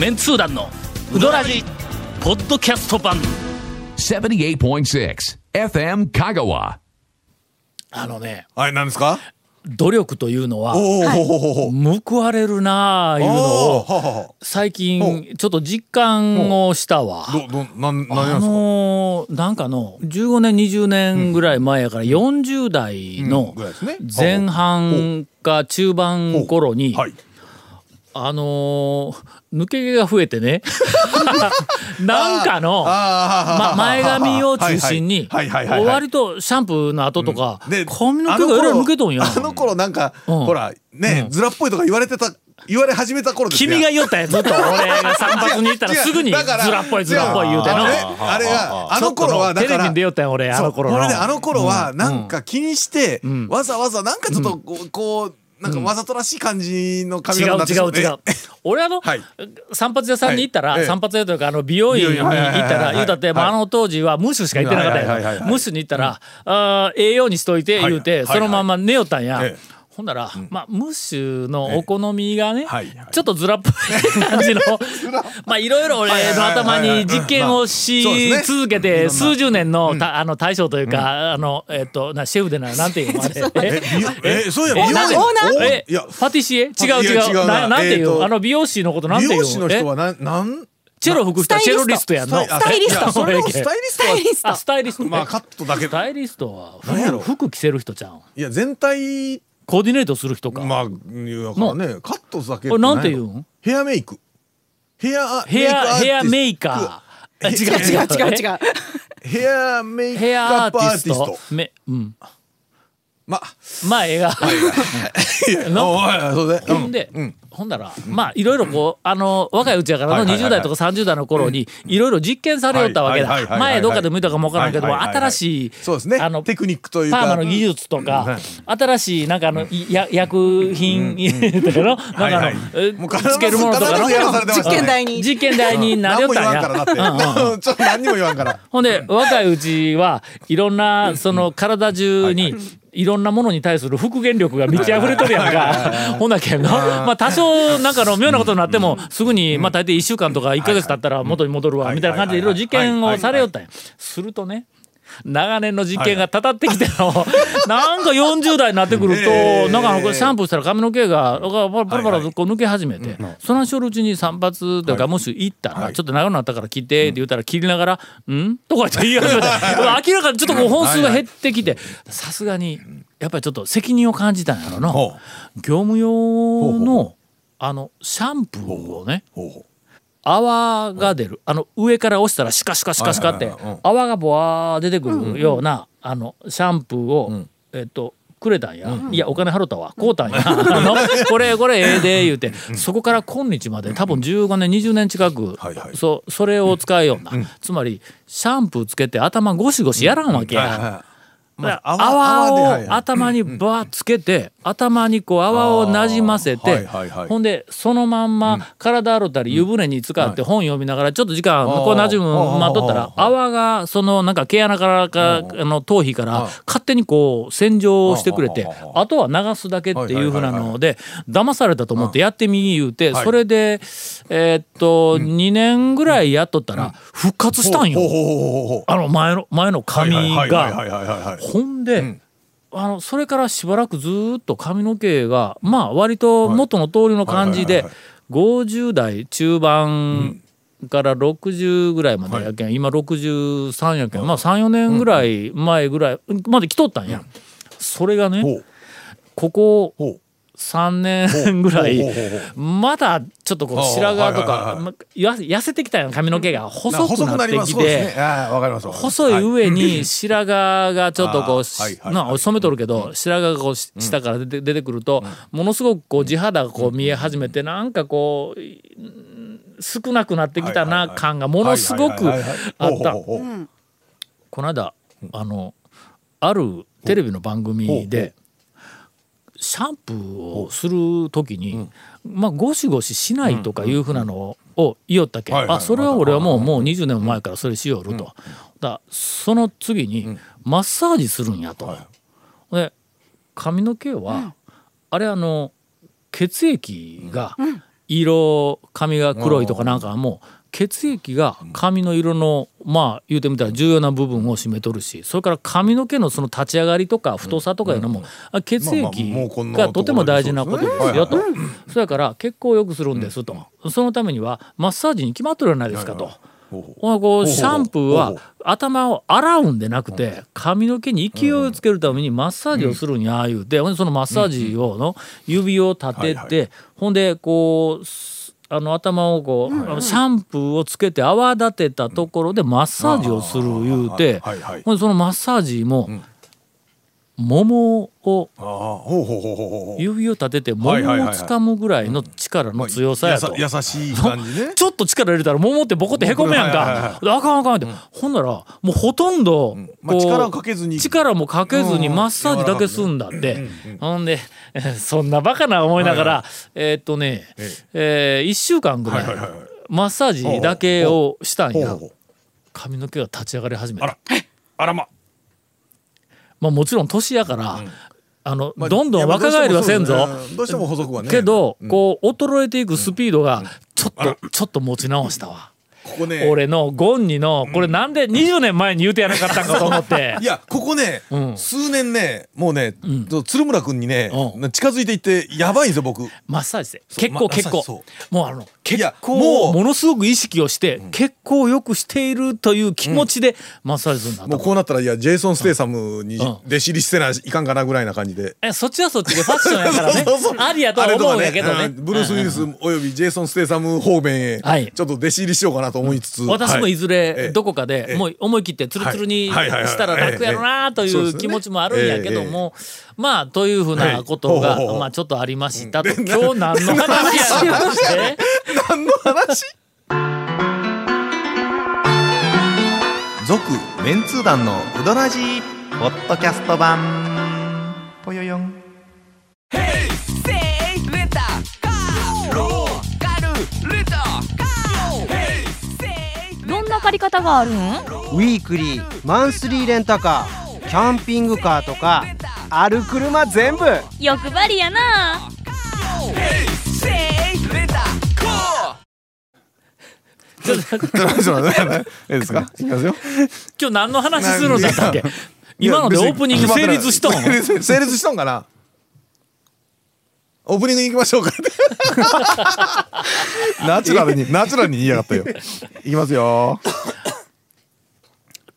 メンツー団のウドラジポッドキャスト版。78.6 FM Kagawa. あのねはい、何ですか？努力というのは。報われるなあいうのを最近ちょっと実感をしたわ。ど、ど、なん、何あなんですか？のーなんかの15年20年ぐらい前やから40代のぐらいですね。前半か中盤頃にはい。あのー抜け毛が増えてね。なんかのま、前髪を中心に。割とシャンプーの後とかで髪の毛がえらい抜けとんやあの頃なんか、うん。ほら、ね、ズラっぽいとか言われてた、言われ始めた頃君が言おったやんずっと 俺が散髪に行ったらすぐにズ だからラっぽいズラっぽい言うてのあれが、あの頃は、だからテレビに出、よったやん俺あの頃の。俺ねあの頃はなんか気にして、ん。わざわざなんかちょっとこうなんかわざとらしい感じの髪違う型になってしまって違う違う。俺あの、はい。散髪屋さんに行ったら、はいええ。散髪屋というかあの美容院に行ったら言うたって、まあ、あの当時はムッシュしか行ってなかったやんムッシュに行ったら、あーええようにしといて言うて、そのまま寝よったんや、ええほんなら、まあ、ムッシュのお好みがね、ちょっとずらっぽい感じの まあいろいろ俺の頭に実験をし続けて数十年の,、たあの大将というか、あのえっとなシェフでななんていうのあれ え美容 えそういや美容えなんでおえいやパティシエ？違う違う。違う。なななんていう、えーとあの美容師のことなんていう？美容師の人えはなんなん？チェロ吹く人はチェロリストやんの？スタイリスト。それもスタイリスト。はあスタイリスト。まあカットだけ。スタイリストは何やろ？服服着せる人ちゃうん？いや全体コーディネートする人か、まあ言うからねカットだけこれなんて言うんヘアメイク。ヘアヘアヘアメイーカー。あ違違う違う違う違う。ヘアメイクヘアアーティスト。めうんまあ。まあ映画。の？おいそうでほんで、ほんならまあいろいろこうあの若いうちやからのはいはいはい20代とか30代の頃にいろいろ実験されよったわけだ。前どっかでも見たかもわからんけども新しいそうですね。あのテクニックというか。パーマの技術とか、新しいなんかあの、いや薬品というのなんかあの、つけるものとかの？実験台に。実験台になりよったんや。だって。ちょっと何にも言わんから。ほんで若いうちはいろんなその体中にいろんなものに対する復元力が満ち溢れとるやんか。ほんだけどまあ多少なんかの妙なことになってもすぐにまあ大体1週間とか1ヶ月経ったら元に戻るわみたいな感じでいろいろ実験をされよったんや。するとね長年の実験がたたってきての。なんか40代になってくるええとなんかシャンプーしたら髪の毛がパラパラとこう抜け始めてそのうちに散髪というかもし行ったらちょっと長くなったから切ってって言ったら切りながら「ん?」とか言って言い始めて。明らかにちょっとこう本数が減ってきてさすがにやっぱりちょっと責任を感じたんやろな。ほ業務用のあのシャンプーをねほうほ泡が出る。あの上から押したらシカシカシカシカって泡がボワー出てくるようなあのシャンプーをえっとくれたんや、いやお金払ったわ。買うたんや。これこれええで言うて。そこから今日まで多分15年20年近く、はいはい。そそれを使いような、つまりシャンプーつけて頭ゴシゴシやらんわけや。まあ泡を頭にバーつけて頭にこう泡をなじませてほんでそのまんま体洗ったり湯船に浸って本読みながらちょっと時間こうなじむ待っとったら泡がそのなんか毛穴からかあの頭皮から勝手にこう洗浄してくれてあとは流すだけっていうふうなので騙されたと思ってやってみ言うてはい。それでえーっと2年ぐらいやっとったら復活したんよ。あの前の前の髪が。はいはいはいはいはいほん。で、あのそれからしばらくずーっと髪の毛がまあ割と元の通りの感じではいはいはい50代中盤から60ぐらいまでやけん、今63やけんまあ34年ぐらい前ぐらいまで来とったんや。それがねここ3年ぐらいまだちょっとこう白髪とかまや痩せてきたよ髪の毛が細くなってきて。細い上に白髪がちょっとこう、な染めとるけど、白髪がこうし下から出て出てくると、ものすごくこう地肌がこう見え始めてなんかこううん少なくなってきたな感がものすごくあった。この間あのあるテレビの番組でシャンプーをする時に、まあゴシゴシしないとかいうふうなのを言いよったけあそれは俺はもうもう20年も前からそれしよると、だその次にマッサージするんやと。で髪の毛は、あれあの血液が色髪が黒いとかなんかはもう血液が髪の色のまあ言うてみたら重要な部分を占めとるしそれから髪の毛のその立ち上がりとか太さとかいうのも、あ血液がとても大事なことですよと。はいそれから血行を良くするんですと。そのためにはマッサージに決まってるじゃないですかと。シャンプーはう頭を洗うんでなくて髪の毛に勢いをつけるためにマッサージをするんや言うてほんでそのマッサージをの指を立ててほんでこうすあの頭をこうあのシャンプーをつけて泡立てたところでマッサージをする言うてはいはいそのマッサージもうほうほうほうほう指を立ててもはいはいはいはい。もをつかむぐらいの力の強さやと。優しい感じね。ちょっと力入れたら桃ってボコってへこむやんか。あかんあかんって。ほんならもうほとんど力をかけずに。力もかけずにうんマッサージだけすんだって。ほんで そんなバカな思いながらえーっとねえ1週間ぐらいマッサージだけをしたんや。髪の毛が立ち上がり始めた。あら。あらままあもちろん年やからあのまあどんどん若返りはせんぞ。どうしてもそうですねどうしても細くはね。けど、こう衰えていくスピードがちょっとちょっと持ち直したわ。ここね。俺のゴンニのこれなんで20年前に言うてやなかったんかと思って。いやここね、うん。数年ねもうね、鶴村君にね、う近づいていってやばいんですよ僕。マッサージで結構結構。もうあの結や構もうものすごく意識をして結構よくしているという気持ちでマッサージするんだもうこうなったらいやジェイソン・ステイサムにうん。弟子入りしてないかんかなぐらいな感じで。えそっちはそっちでファッションやからね。ありやとは思うんやけどね。あれとかうん。ブルース・ウィリスおよびジェイソン・ステイサム方面へはい。ちょっと弟子入りしようかなと思いつつ、私もい。ずえれえどこかでええ。もう思い切ってツルツルにしたら楽やろなという気持ちもあるんやけどもまあというふうなことがまあちょっとありましたと。で今日何の話やなして何の話続メンツー団のウドラジーポッドキャスト版。ぽよよん。どんな借り方があるん？ウィークリーマンスリーレンタカーキャンピングカーとかある車全部。欲張りやな。ちょっと待って。ちょっと待って。ええですかいきますよ今日何の話するんだったっけ今のでオープニング成立しとん 成立しとんかな？オープニングに行きましょうか。ナチュラルにナチュラルに言いやがったよ。いきますよ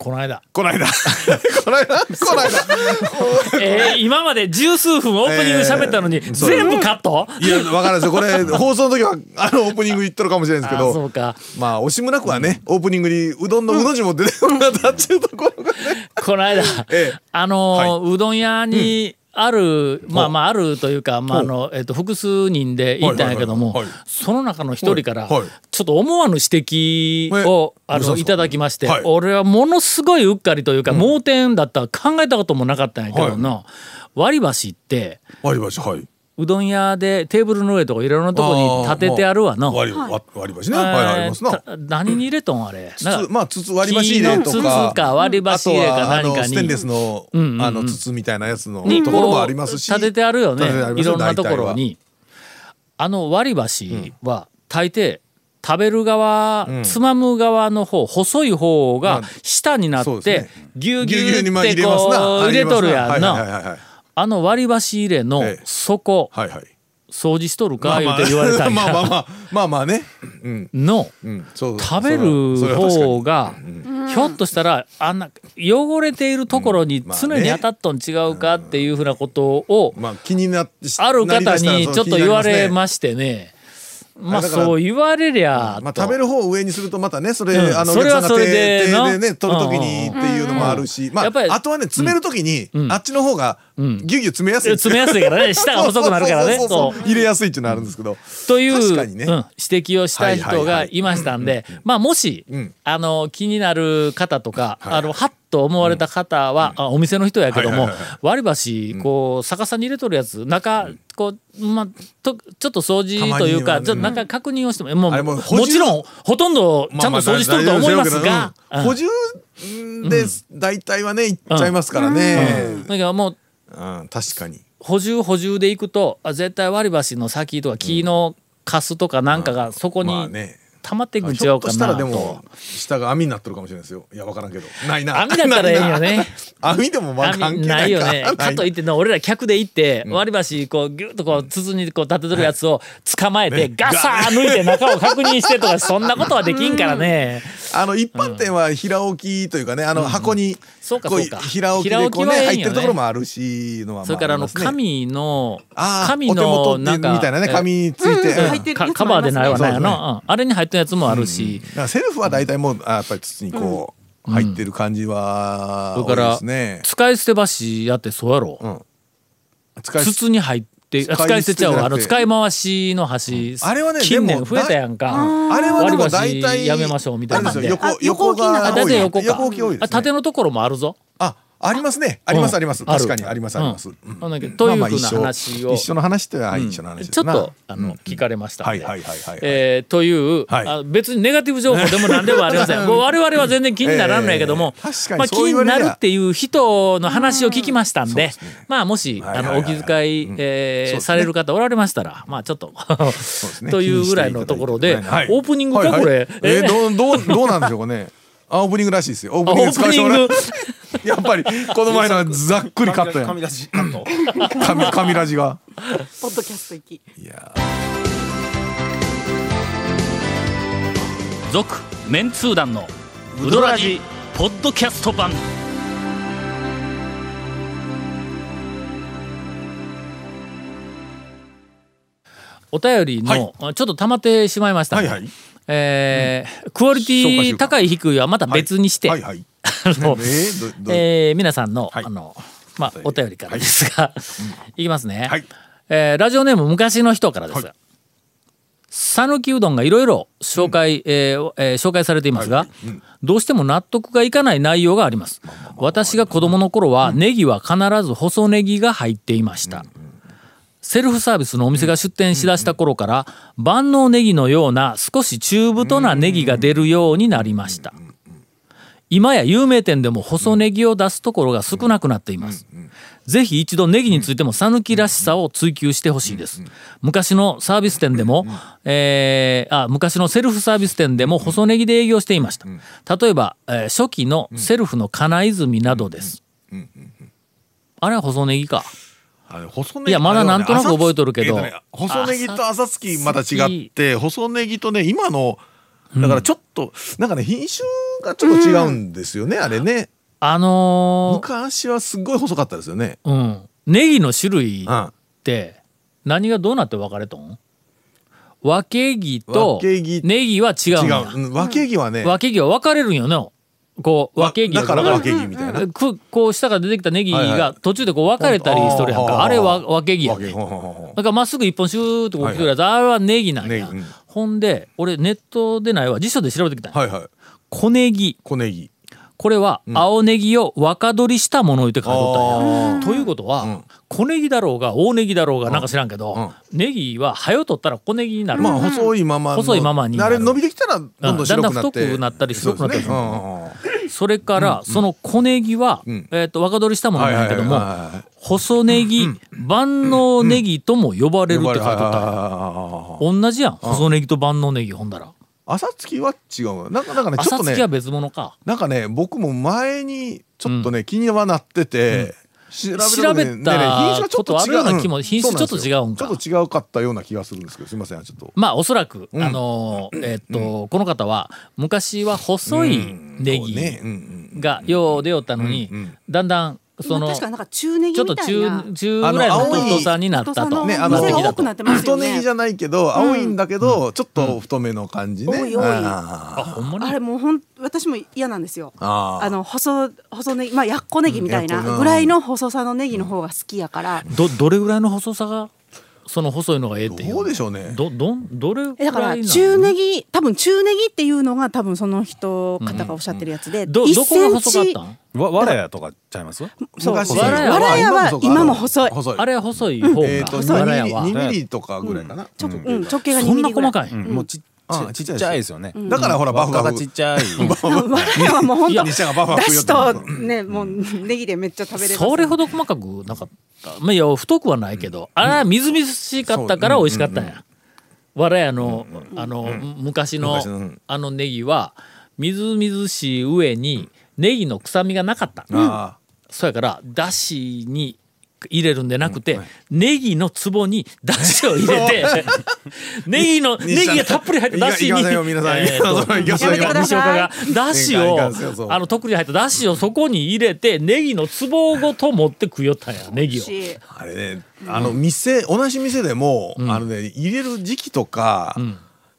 この間。こないだこないだこないだえー今まで十数分オープニング喋ったのにそう全部カット？いやわからないですよ。これ 放送の時はあのオープニング言ってるかもしれないですけど。あそうか。まあ惜しむなくはねオープニングにうどんのうの字も出てこなかっていうところがね。この間、ええ。あのーうどん屋にある、まあまああるというか、まああのえっと複数人で行ったんやけども、その中の一人から、ちょっと思わぬ指摘を、あのいただきまして、はい。俺はものすごいうっかりというか、盲点だったら考えたこともなかったんやけどな、割り箸って割り箸はいうどん屋でテーブルの上とかいろんなとこに立ててあるわの。割り割割り箸ね。はいはいありますな。何に入れとんあれ？筒まあ筒割り箸入れとか。筒か割り箸入れかあとはあ何かに。のステンレスのうんうんうん。あの筒みたいなやつのにところもありますし。立ててあるよね。いろんなところに。あの割り箸は大抵食べる側、ん。つまむ側の方細い方がまあ下になってぎゅうぎぎゅうって入れますな。こう入れとるやんはいはいはいなはいはいあの割り箸入れのええ。底。はいはい。掃除しとるか言うて言われたんや。まあまあまあ。まあまあね。うん。の。うん。そう食べる方がひょっとしたらあんな汚れているところに常に当たっとん違うかっていうふうなことをまあ気になってある方にちょっと言われすましてねまあそう言われりゃまあと食べる方を上にするとまたねそれ、うん。あのお客さんが手でな手でね取る時にっていうのもあるし、まあやっぱりあとはね詰める時に、ん。あっちの方がギュギュ詰めやすい。んですよ詰めやすいからね。舌が細くなるからね。入れやすいっていうのあるんですけど。という、ね。うん、指摘をした人がいましたんでまあもし、うん。あの気になる方とか、はいあのはっと思われた方は、あお店の人やけども、割り箸こう逆さに入れとるやつ中こう、まあ、とちょっと掃除というか、ちょっと中確認をしてももうもちろんほとんどちゃんと掃除しとると思いますが。うん。補充で大体はねいっちゃいますからね、だからもううん確かに。補充補充でいくとあ絶対割り箸の先とか木のカスとかなんかがそこに溜まっていくんひ違うかょっと。したらなとでも下が網になってるかもしれないですよ。いや分からんけど。ないな。網だったらええんよね。網でもまあ関網係ないよね。かといってな俺ら客で行って、割り箸こうギュッとこう筒にこう立ててるやつを捕まえて、ガサー抜いて中を確認してとかそんなことはできんからね。あの一般店は平置きというかねあの箱にこそう平置きでねね。入ってるところもあるしそれからあの紙の紙のないんかみたいなね紙ついて。カバーでないわないやそうな、うんあれに入ったやつもあるし、セルフは大体もうあやっぱり筒にこう入ってる感じは多いそれからですね使い捨て箸やってそうやろ、筒に入ってあ使い捨てちゃうわ。あの使い回しの箸、あれはね近年増えたやんか。あれはでも割り大体箸やめましょうみたいなんで。あれですよ横あ横横横か。横置き多いですあね縦のところもあるぞ。あありますね。ありますあります。確かにありますあります。なんだけどというふうな話を一緒。の話っては一緒の話ちょっなとあの聞かれましたんで。はいはいはいはいえーというはい。あ別にネガティブ情報でも何でもありません。我々は全然気にならんのやけどもええ 確かにまあ気になるっていう人の話を聞きましたんでまあもしあのお気遣いえされる方おられましたらまあちょっと というぐらいのところでオはい。ープニングかこれ。えどうどうどうなんでしょうかね。あオープニングらしいですよ。オープニング やっぱりこの前のはざっくりカットやん。紙出しカット。紙紙ラジが。ポッドキャスト行き。いや続メンツー団のウドラジポッドキャスト版。お便りの、ちょっと溜まってしまいました、はいはいえークオリティ高い低いはまた別にして、はい。はいあのねえ皆さんの、はい。あのまあお便りからですが、い。きますね、はい。えーラジオネーム昔の人からです。が讃岐うどんがいろいろ紹介、えーえー紹介されていますが、どうしても納得がいかない内容があります私が子供の頃はネギは必ず細ネギが入ってい。ました、セルフサービスのお店が出店しだした頃から万能ネギのような少し中太なネギが出るようになりました。今や有名店でも細ネギを出すところが少なくなっています。ぜひ一度ネギについても讃岐らしさを追求してほしいです。昔のサービス店でも、えーあ昔のセルフサービス店でも細ネギで営業していました。例えば、えー初期のセルフの金泉などです。あれは細ネギかあれ細ネギいやまだなんとなく覚えとるけど。ね細ネギと朝月また違って細ネギとね今のだからちょっと、なんかね品種がちょっと違うんですよね、あれね。あの昔はすっごい細かったですよね。ーうん。ネギの種類うん。って何がどうなって分かれとん？分け木とネギは違う分け木はね。分け木は分かれるんよねこう分け木だから分け木木みたいな、くこう下から出てきたネギが途中でこう分かれたりしとるやんか。あれは分け木やねだからまっすぐ一本シューってこう来てるやつ、あれはネギなんや、ほんで俺ネットでないわ。辞書で調べてきたんや、はいはい。小ネギ。小ネギこれは青ネギを若取りしたものを言って書いとったんや。あということは、ん。小ネギだろうが大ネギだろうがなんか知らんけど、うん。ネギは早よ取ったら小ネギになる、まあ細いままの細いままにあれ伸びてきたらどんどん白くなって、うん。だんだん太くなったり白くなったりする。それから、その小ネギは、ん。えー、と若取りしたものなんやけども、細ネギ、万能ネギとも呼ばれるって書いとった。同じやん。細ネギと万能ネギほん。だら朝月は違うなんかなんかねちょっとね別物か。なんかね僕も前にちょっとね、気にはなってて、調べたねね品種がちょっとあるような気もん。品種ちょっと違うんか。ちょっと違うかったような気がするんですけどすみませんちょっと。まあおそらく、ん。あのーえーっと、この方は昔は細いネギがよう出よったのに、だんだんその今確かなんか中ネギちょっとみたいな中中ぐらいの太さになったと。ねあの多くなってますよね。太ネギじゃないけど青いんだけど、ちょっと太めの感じね、多い多い。ああほんまに？あれもうほん私も嫌なんですよ。あの細細ネギまあやっこネギみたいなぐらいの細さのネギの方が好きやから。どどれぐらいの細さが？その細いのがええっていう。どうでしょうね。どどんどれぐえだから中ネギ多分中ネギっていうのが多分その人方がおっしゃってるやつで、1どどこが細かったん？わわらやとかちゃいます？そう。昔。わらやは今も細い。細い。あれは細い方が、えー、とわらやは。2ミリとかぐらいかな、ちょ、うん。うん、直径が2そんミリぐらい。な細かい、もうちっちっちゃいですよね。だからほらバフバフ。がちっちゃい。わらやはもう本当西ちゃんがバフバだしフ 言うてますとねもうネギでめっちゃ食べれますそれほど細かくなかった。まあいや太くはないけど、あれはみずみずしかったから美味しかったんや、わらやのあの昔のあのネギはみずみずしい上にネギの臭みがなかった。あ。そうやからだしに入れるんでなくて、ネギの壺にだしを入れて ネギのネギがたっぷり入っただしに西岡がだしをあのとっくり入っただしをそこに入れてネギの壺ごと持って食いよったんやネギを。ああれねあの店同じ店でも、あのね入れる時期とか、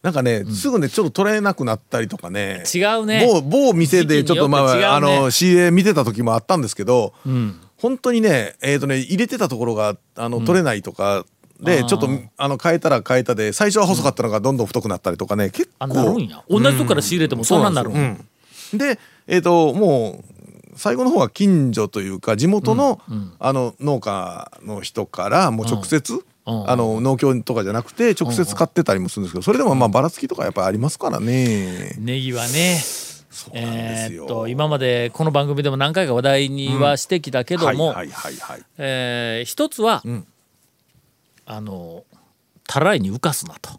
なんかね、すぐねちょっと取れなくなったりとかね違うね某某店でちょっとまああの CA 見てた時もあったんですけど、ん本当にねえっ、とね入れてたところがあの取れないとか、でちょっとあの変えたら変えたで最初は細かったのがどんどん太くなったりとかね結構。同じとこから仕入れてもそんなんなるんや。うんでえっ、ともう最後の方は近所というか地元の,、あの農家の人からもう直接、うん。あの農協とかじゃなくて直接買ってたりもするんですけどそれでもまあばらつきとかやっぱりありますからね。ネギはねえーっと今までこの番組でも何回か話題にはしてきたけども、一つは、ん。あのたらいに浮かすなと、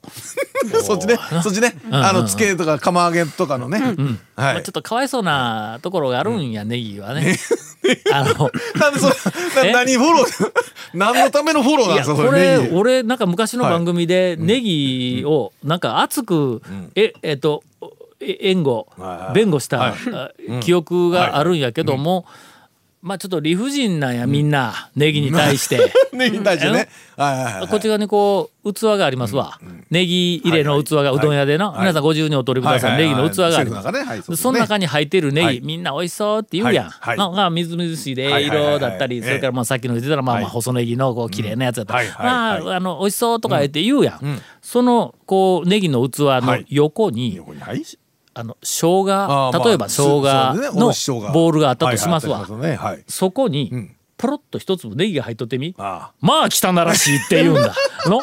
そっちねそっちね。あのつけとか釜揚げとかのね。はい。まあちょっ。とかわいそうなところがあるんや、ネギはね。あの なんでそれ何フォロー？何のためのフォローなんですかそれ俺なんか昔の番組でネギをなんか熱く、ええっとえ援護弁護した、あ記憶があるんやけども、まあちょっと理不尽なんやみんな、ネギに対して。ネギに対してね。こっち側にこう器がありますわ、ネギ入れの器がうどん屋での、はい皆さんご自由にお取りください、ネギの器があります、その中に入ってるネギ、はい。みんな美味しそうって言うやん、はみずみずしいで色だったり、ええ。それからまあさっきの言ってたらまあまあはい細ネギのこう綺麗なやつだったら、うん。はいはいまあ、はい。あの美味しそうとか言って言うやん、そのこうネギの器の横に。あの生姜、例えば生姜のボールがあったとしますわ。そこに、んポロッと一粒ネギが入っとってみ。あまあ汚らしいって言うんだ。の？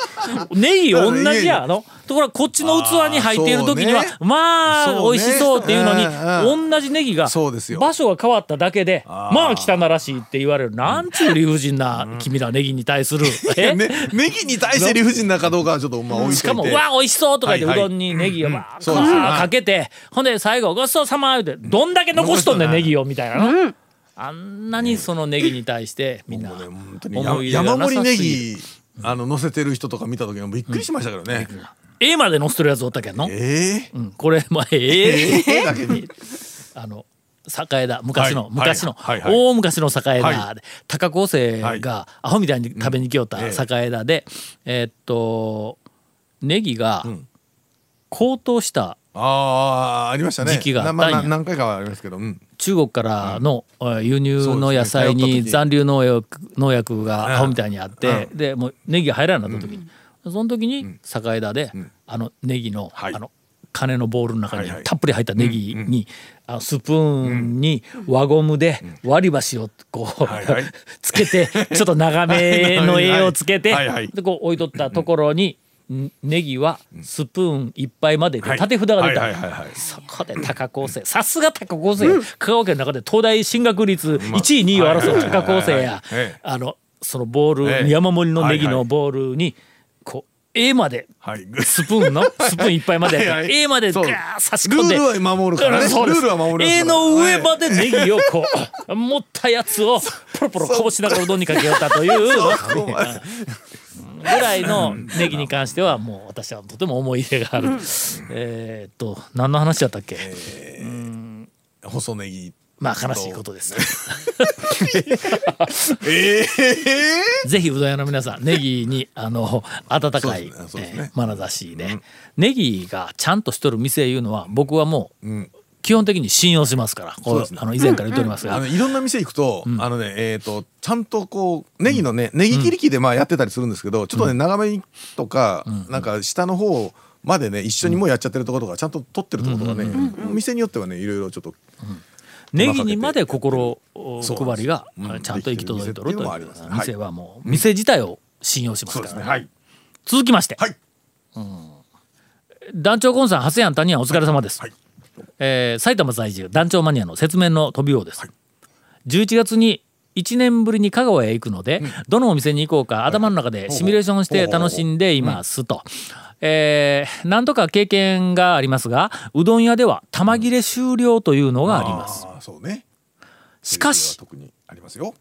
ネギ同じや。の？ところがこっちの器に入っている時には、ね。まあ美味しそうっていうのに、うん同じネギがそうですよ。場所が変わっただけでまあ汚らしいって言われる。なんちゅう理不尽な君らネギに対する。えね、ネギに対して理不尽なかどうかはちょっとまあ 置いしかも、うわ、美味しそうとか言って、うどんにネギをわーそうですね。かけて、ほんで最後、ごちそうさま言うて、どんだけ残しとんねん、ネギを、みたいなの。あんなにそのネギに対して、みんな、思い入れがな山盛りネさすぎる。ギあの乗せてる人とか見た時もびっくりしましたけどね。A まで乗せてるやつおったけんの？ええうん、これ、まあ、ええええだけに。あの、栄田、昔の、はい。昔の、大昔の栄田はで、高校生はい。がアホみたいに食べに来よった栄田で、えーっと、ネギがん。高騰したああありましたね。時期があったんや。なまあな何回かはありますけど、うん。中国からのえー輸入の野菜に残留農薬農薬がうんアホみたいにあって、でもうネギが入らなくなった時に、その時に栄田で、あのネギの、はい。あの金のボールの中にたっぷり入ったネギに、あのスプーンに輪ゴムで割り箸をこう、つけてちょっと長めの 絵をつけて、でこう置いとったところに、んネギはスプーン一杯までで縦札が出た、そこで高校生。さすが高校生、香川県の中で東大進学率1位2位を争う高校生やええ。あのそのボール、ええ。山盛りのネギのボールにこう A まではい。スプーンの スプーン一杯まではいはい。A までガー差し込んでルールは守るからね。ルールは守りますから A の上までネギをこう持ったやつをポロポロこぼしながらうどんにかけよったというぐらいのネギに関してはもう私はとても思い入れがある。えーっと何の話だったっけ、細ネギ。まあ悲しいことです。ええ ぜひうどん屋の皆さんネギにあの温かい、ね。ね。えー眼差しで、ネギがちゃんとしとる店いうのは僕はもう、ん基本的に信用しますからこうね。あの以前から言っておりますが、あのいろんな店行くと、あのねえっ、とちゃんとこうネギのねネギ切り器でまあやってたりするんですけど、ちょっとね長めにとか、なんか下の方までね一緒にもうやっちゃってるところとかちゃんと取ってるところとかね、店によってはねいろいろちょっとネギにまで心配りがうん。ちゃんと行き届いとるという店はもう店自体を信用しますから、はい。続きまして、はい。団長コンさん長谷庵谷庵お疲れ様です、はいえー埼玉在住団長マニアの説明の飛び王です、11月に1年ぶりに香川へ行くので、どのお店に行こうか頭の中でシミュレーションして楽しんでいますと、えー、何とか経験がありますがうどん屋では玉切れ終了というのがあります。うね。しかし特にありますよ。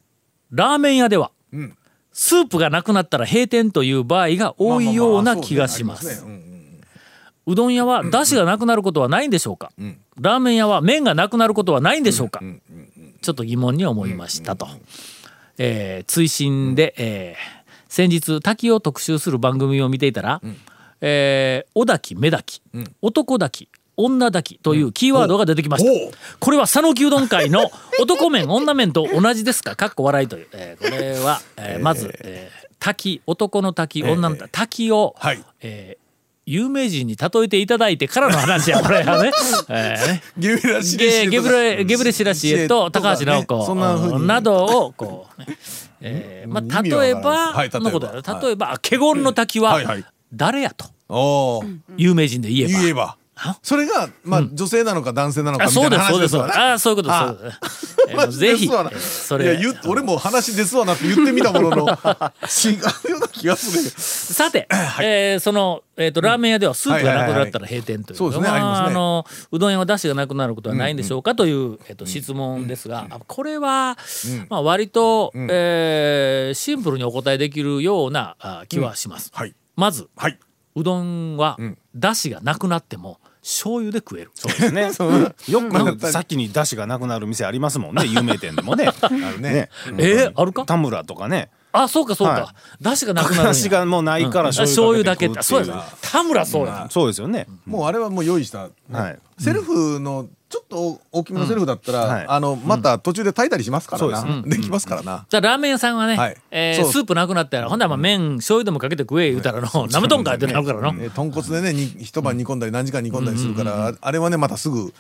ラーメン屋ではうん。スープがなくなったら閉店という場合が多いような気がします,、うどん屋は出汁がなくなることはないんでしょうか、ん。ラーメン屋は麺がなくなることはないんでしょうか、うん。うん。ちょっと疑問に思いましたと、えー追伸で、えー先日滝を特集する番組を見ていたら「えーおだきめだき、男だき女だき」というキーワードが出てきました、おうこれは讃岐うどん会の 男麺女麺と同じですか？かっこ笑いという、えーこれは、えーまず、えー滝男の滝女の滝滝を、はい。えー有名人に例えていただいてからの話やこれはね。えーねゲブラシゲゲブレゲブレシラシエと高橋直子。そんなどをこう、ね。えーまあ、例えばはい例えば。のことやろ。はい。例えば華厳の滝ははいはい。誰やとおお有名人で言えば。言えば。あそれがまあ女性なのか男性なのかあみたいうなそですそうで話です。すわねあそういうことです。そうぜひ、そいやれ言う俺も話ですわなって言ってみたものの。違うような気がするさて、えーその、えー、とラーメン屋ではスープがなくなったら閉店というそうですねあのうどん屋は出汁がなくなることはないんでしょうかという、えー、と質問ですが、あこれは、まあ、割と、えーシンプルにお答えできるようなあ気はします。はい。まずはい。うどんは、ん。出汁がなくなっても醤油で食える。そうですね。よく先に出汁がなくなる店ありますもんね。有名店でもね。あるねね。えーあるか？田村とかね。あそうかそうか、は出汁がなくなる出汁がもうないからうん醤油だけそうや田村そうや、そうですよね。もうあれはもう用意したはい。セルフのちょっと大きめのセルフだったうん。はい。らあのまた途中で炊いたりしますからな。できますからな。じゃあラーメン屋さんはね、はい。えスープなくなったらほんならまあ麺醤油でもかけて食え言うたらのなめとんかいってなるからの、えー豚骨でねに一晩煮込んだり何時間煮込んだりするからああれはねまたすぐ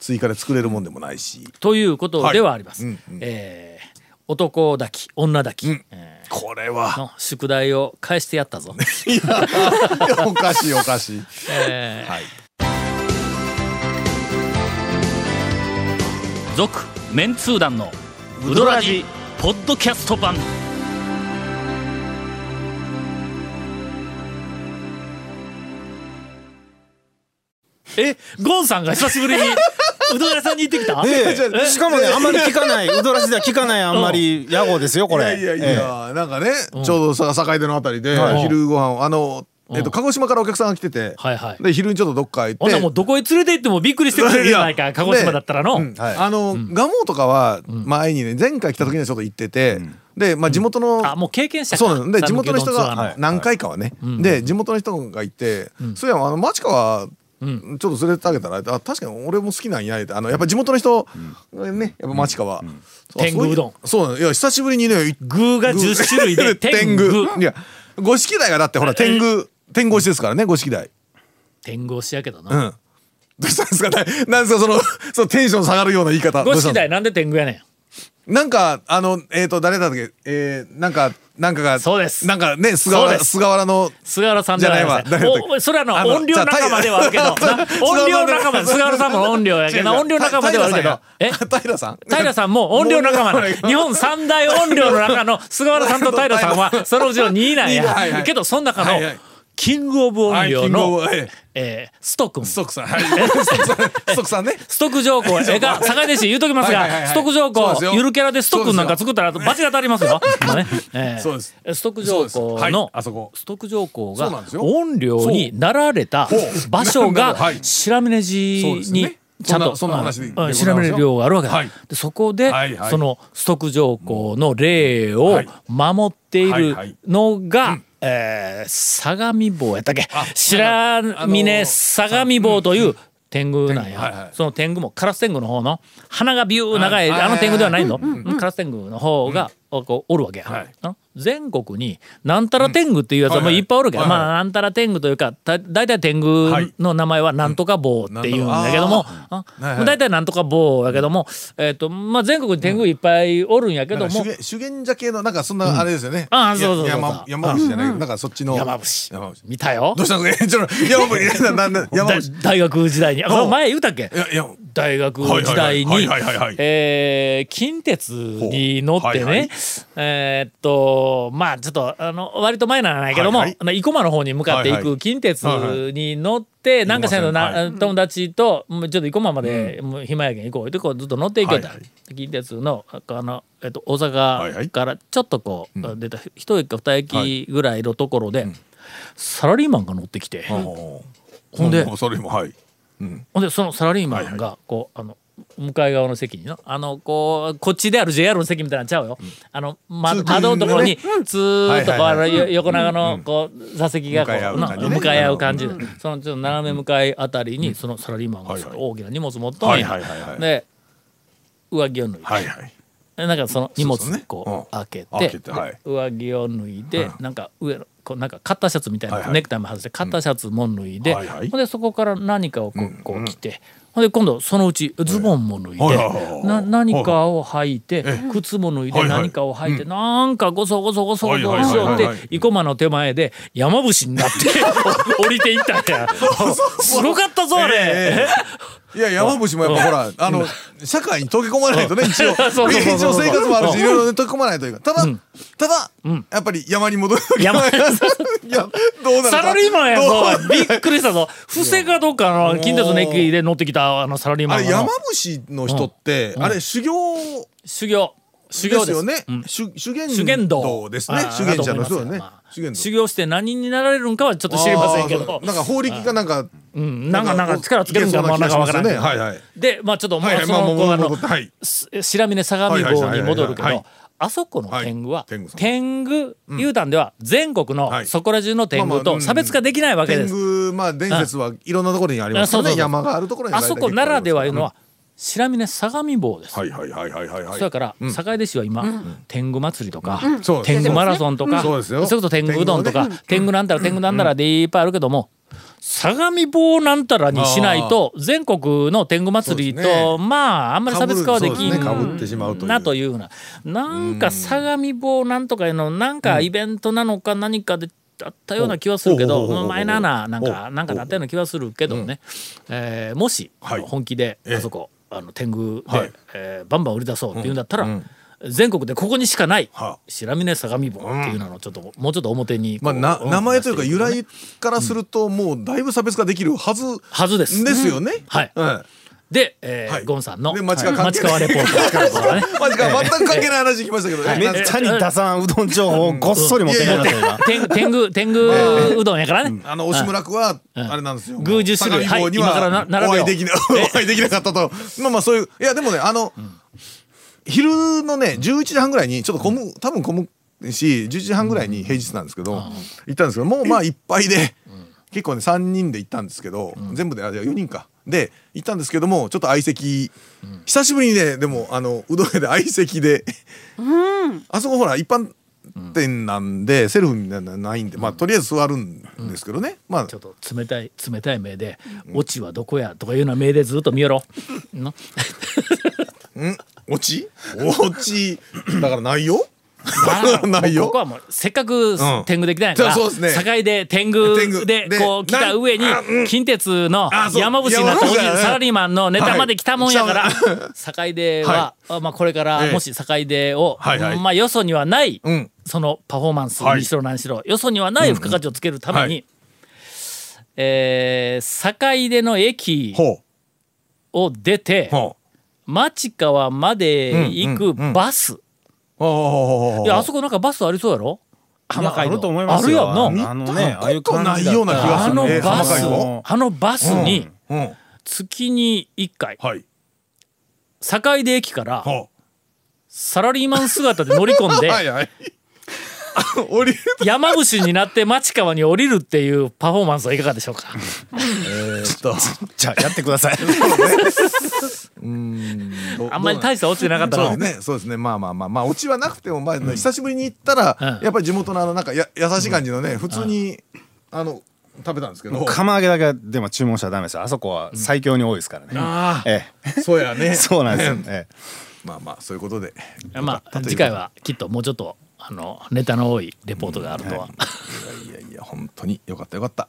追加で作れるもんでもないし。ということではあります。はいうんうん。えー男抱き女抱き、うん。えこれは。宿題を返してやったぞ。いやいやおかしいおかしい。えー。はい続メンツー団のウドラジポッドキャスト版。えゴンさんが久しぶりにうどん屋さんに行ってきた？ええ。しかもねあんまり聞かない。ウドラジでは聞かないあんまり屋号ですよこれ。いやいやいや、なんかね、ちょうどさ境出のあたりで、はい。昼ご飯をあの、えっと、鹿児島からお客さんが来てて、はいはい。で昼にちょっとどっか行ってほんならもうどこへ連れて行ってもびっくりしてくれるじゃないか鹿児島だったらの、うんあの、蒲生とかは前にね前回来た時にはちょっと行ってて、で、まあ、地元の、あもう経験者か。そうなので地元の人が何回かはね、で地元の人がいて、そういやあの町川ちょっと連れてあげたらあ確かに俺も好きなんやあのやっぱ地元の人、ねやっぱ町川、そう天狗うどん。そういや久しぶりにね具が10種類で 天狗。いや五色台がだってほら天狗天狗推しですからね五色台。天狗推しやけどな、うん。どうしたんですか？ななんですかその そのテンション下がるような言い方。五色台なんで天狗やねん。なんかあのえっ、と誰だっけ？えー、なんかなんかがそうです。なんかね菅原菅原の菅原さんじゃないわ。おそれはのあの音量仲間ではあるけど。な 音量。仲間。菅原さんも音量やけど。な音量仲間ではあるけど。え？平さん？平さんも音量仲間日本三大音量の中の菅原さんと平さんはそのうちの2位なんや。けどその中のはいはいキングオブ音量はいキングオのブえええースト君ストックさん。はい。ストックさん。ストックさんね。ストック条項ええか坂出市言うときますがストック条項ゆるキャラでストックなんか作ったらバチが当たりますよ。まあね。えーそうです。ストック条項のあそこ。ストック条項がそうなんですよ。音量になられた場所がはい。白峰寺にちゃんと。そんな話でうんございますよ。白峰寮があるわけだ、はい。でそこで、はいはい。そのスト条項の例をはい守っているはいはい。のが、えー相模坊やったっけ？白峰相模坊という天狗なんや、はいはい。その天狗もカラス天狗の方の鼻がビュー長い、はい。あの天狗ではないの、カラス天狗の方が、こうおるわけや、はい。あの全国になんたら天狗っていうやつはもういっぱいおるけど、まあなんたら天狗というかだ大体天狗の名前はなんとか棒っていうんだけども、大体なんとか棒やけども、えっ、とまあ全国に天狗いっぱいおるんやけども、修験者系のなんかそんなあれですよね、あそうそうそうそう。や山山伏じゃないけどなんかそっちの。山伏。見たよ。どうしたんですかちょっと山伏。大学時代に。あ前言うたっけ？いやいや大学時代に近鉄に乗ってね、はいはい。えーっとまあちょっとあの割と前なんやけども、はいはい。生駒の方に向かっていはい。はく近鉄に乗って、なんかしらのな、は友達ともうちょっと生駒まで、もう暇やけん行こうってこうずっと乗っていけた、はいはい。近鉄のあの、えっと、大はいはい。阪からちょっとこう、出た一駅か二駅ぐらいのところで、サラリーマンが乗ってきて、ほほんでそれもはいほんでそのサラリーマンがこうあの向かい側の席にのあのこうこっちである JR の席みたいなのちゃうよ、あの、ま、窓のところにずーっとこう横長のこう座席がこう向かい合う感じで。そのちょっと斜め向かいあたりにそのサラリーマンが大きな荷物持っとんで上着を脱いで、はいはい。なんかその荷物こううん。開けて上着を脱いでなんか上のこうなんかカッターシャツみたいはいはない。ネクタイも外してカッターシャツも脱いではいはい。ほんでそこから何かをこうこう着てほんで今度そのうちズボンも脱いでな何かを履いて靴も脱いで何かを履いてなんかごそごそごそごそしようって生駒の手前で山伏になって 降りていったんや。すごかったぞあれ。ええいや山伏もやっぱほらあの社会に溶け込まないとね一応。一応生活もあるしいろいろね溶け込まないというか。ただただやっぱり山に戻る山。いやどうなのか。サラリーマンやどう？ぞびっくりしたぞ。布施かどっかの近鉄の駅で乗ってきたあのサラリーマンあれ山伏の人ってあれ修行？修行修行ですよね。うん。修修験修験道ですね。あ修験者の人だと思いますよだね修行して何になられるんかはちょっと知りませんけど。なんか法力がなんか。うん。なんかなんか力つけるんかもなんかわからんけど。はいはい。でまあちょっともうそまあもうもうのあの白峰相模号に戻るけどあそこの天狗ははい天狗天狗いうたんでは全国のはい。そこら中の天狗と差別化できないわけです。天狗まあ伝説はいろんなところにありますね。山があるところにあそこならではいうのはは白峰相模坊です。はいはいはいはいはい。はいそれから坂出市は今天狗祭りとかそうです天狗マラソンとかそうですよそれこそ天狗うどんとか天狗なんたら天狗なんたらでいっぱいあるけども相模坊なんたらにしないと全国の天狗祭りとまああんまり差別化はできそうですねなというふうな。なんか相模坊なんとかいうのなんかイベントなのか何かであったような気はするけどマイナーななんかなんかなったような気はするけどね。えーもしはい。本気でええあそこあの天狗はい。でえーバンバン売り出そうっていうんだったら全国でここにしかないは白峰相模坊っていうのをちょっともうちょっと表にまあなうん名前というか由来からするともうだいぶ差別化できるはずはずです。ですよね。はい。うんで、えーはい。ゴンさんので町川レポート。ねマジか全く関係ない話聞きましたけどね。めっちゃに打算うどん情報をごっそり持ってきまし天天狗天狗うどんやからね、あの押村区はあれなんですよ。宮司種類。相模坊にはい。今から並べよう。お会いできな お会いできなかったと。まあまあそういういやでもねあの昼のね11時半ぐらいにちょっと混む多分混むし11時半ぐらいに平日なんですけど行ったんですけどもうまあいっぱいで結構ね3人で行ったんですけど全部であ4人か。で行ったんですけどもちょっと相席久しぶりにねでもあのうどん屋で相席であそこほら一般店なんでセルフみたいなのないんでまあとりあえず座るんですけどね。まあ。ちょっと冷たい冷たい目で「オチはどこや?」とかいうような目でずっと見よろ。のん。落ち落ちだからないよ ないよ。ここはもうせっかくん天狗できたんやから、そうですね。境で天狗ででこう来た上に近鉄の山伏になったサラリーマンのネタまで来たもんやから、はい。境では、あまあ、これからええ。もし境でを、はいはい。まあよそにはない、うん。そのパフォーマンスはい。にしろ何しろ、よそにはない付加価値をつけるために、はい。えー境出の駅ほを出て町川まで行くバス、うほういやあそこなんかバスありそうやろ？浜海道。あると思いますよ。あるやんなあのねああいう感じだったな。いような気がすあのバスあのバスにうん月に1回はい。境出駅からほサラリーマン姿で乗り込んうで はいはい。降りる山伏になって町川に降りるっていうパフォーマンスはいかがでしょうか？じゃあやってください。あんまり大した落ちてなかったの。そうですね。そうですね。まあまあまあ。まあオチはなくてもまあ久しぶりに行ったらうん。やっぱり地元のあのなんかや優しい感じのね普通にあの食べたんですけど。釜揚げだけはでも注文しちゃダメです。よあそこは最強に多いですからね、ああ。えそうやね。え そうなんですよ、えまあまあそういうことで。まあ次回はきっともうちょっとあのネタの多いレポートがあるとは。いやいや本当によかったよかった